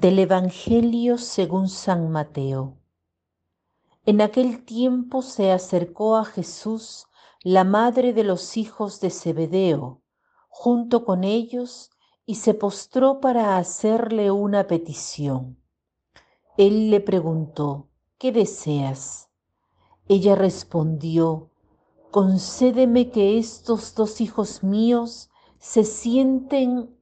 Del Evangelio según San Mateo. En aquel tiempo se acercó a Jesús la madre de los hijos de Zebedeo, junto con ellos, y se postró para hacerle una petición. Él le preguntó, ¿qué deseas? Ella respondió, concédeme que estos dos hijos míos se sienten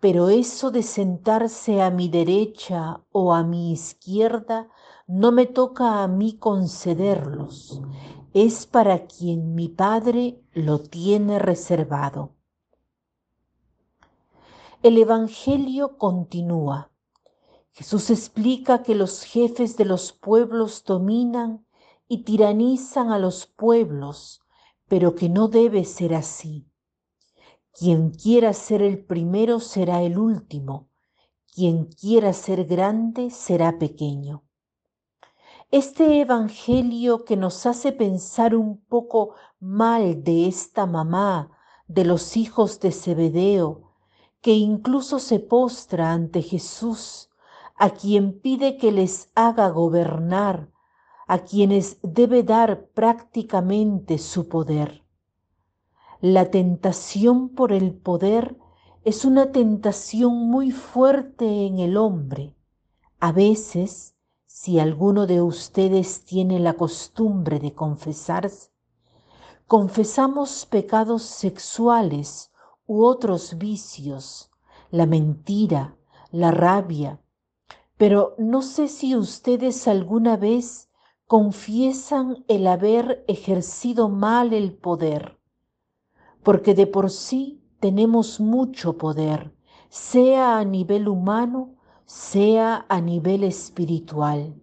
pero eso de sentarse a mi derecha o a mi izquierda no me toca a mí concederlos, es para quien mi Padre lo tiene reservado. El Evangelio continúa. Jesús explica que los jefes de los pueblos dominan y tiranizan a los pueblos, pero que no debe ser así. Quien quiera ser el primero será el último, quien quiera ser grande será pequeño. Este Evangelio que nos hace pensar un poco mal de esta mamá, de los hijos de Zebedeo, que incluso se postra ante Jesús, a quien pide que les haga gobernar, a quienes debe dar prácticamente su poder. La tentación por el poder es una tentación muy fuerte en el hombre. A veces si alguno de ustedes tiene la costumbre de confesarse, confesamos pecados sexuales u otros vicios, la mentira, la rabia, pero no sé si ustedes alguna vez confiesan el haber ejercido mal el poder, porque de por sí tenemos mucho poder, sea a nivel humano sea a nivel espiritual.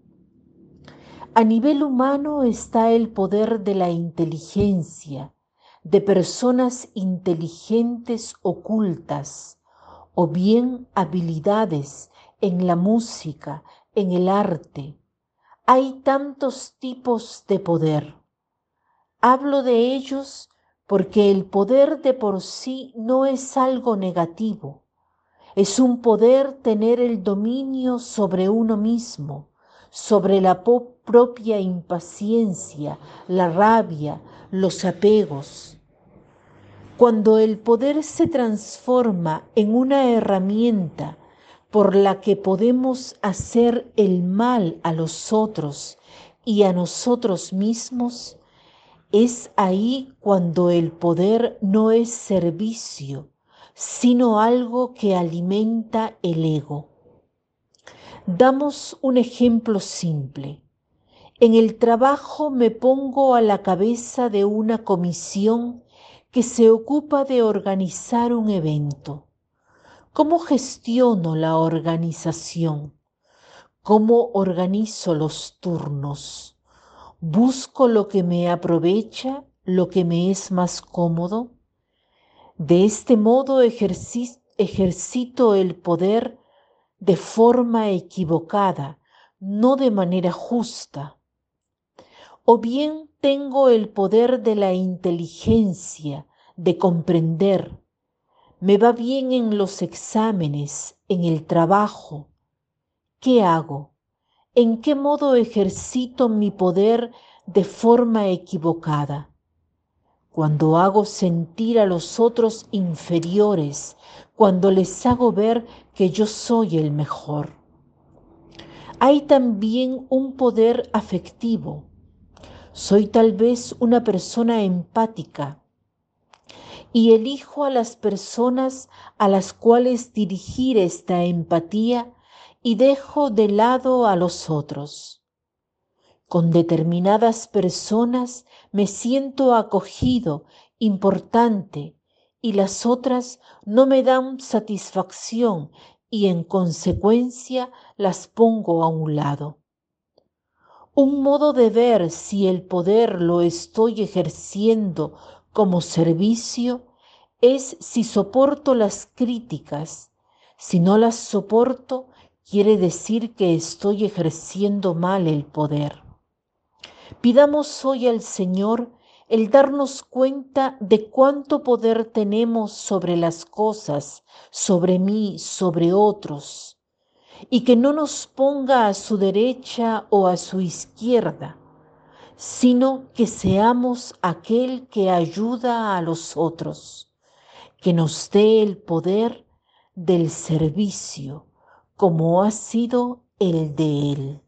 A nivel humano está el poder de la inteligencia, de personas inteligentes ocultas, o bien habilidades en la música, en el arte. Hay tantos tipos de poder. Hablo de ellos porque el poder de por sí no es algo negativo es un poder tener el dominio sobre uno mismo, sobre la propia impaciencia, la rabia, los apegos. Cuando el poder se transforma en una herramienta por la que podemos hacer el mal a los otros y a nosotros mismos, es ahí cuando el poder no es servicio, sino algo que alimenta el ego. Damos un ejemplo simple. En el trabajo me pongo a la cabeza de una comisión que se ocupa de organizar un evento. ¿Cómo gestiono la organización? ¿Cómo organizo los turnos? ¿Busco lo que me aprovecha, lo que me es más cómodo? De este modo ejercito el poder de forma equivocada, no de manera justa. O bien tengo el poder de la inteligencia, de comprender. Me va bien en los exámenes, en el trabajo. ¿Qué hago? ¿En qué modo ejercito mi poder de forma equivocada? cuando hago sentir a los otros inferiores, cuando les hago ver que yo soy el mejor. Hay también un poder afectivo. Soy tal vez una persona empática y elijo a las personas a las cuales dirigir esta empatía y dejo de lado a los otros. Con determinadas personas me siento acogido, importante, y las otras no me dan satisfacción y en consecuencia las pongo a un lado. Un modo de ver si el poder lo estoy ejerciendo como servicio es si soporto las críticas. Si no las soporto, quiere decir que estoy ejerciendo mal el poder. Pidamos hoy al Señor el darnos cuenta de cuánto poder tenemos sobre las cosas, sobre mí, sobre otros, y que no nos ponga a su derecha o a su izquierda, sino que seamos aquel que ayuda a los otros, que nos dé el poder del servicio como ha sido el de Él.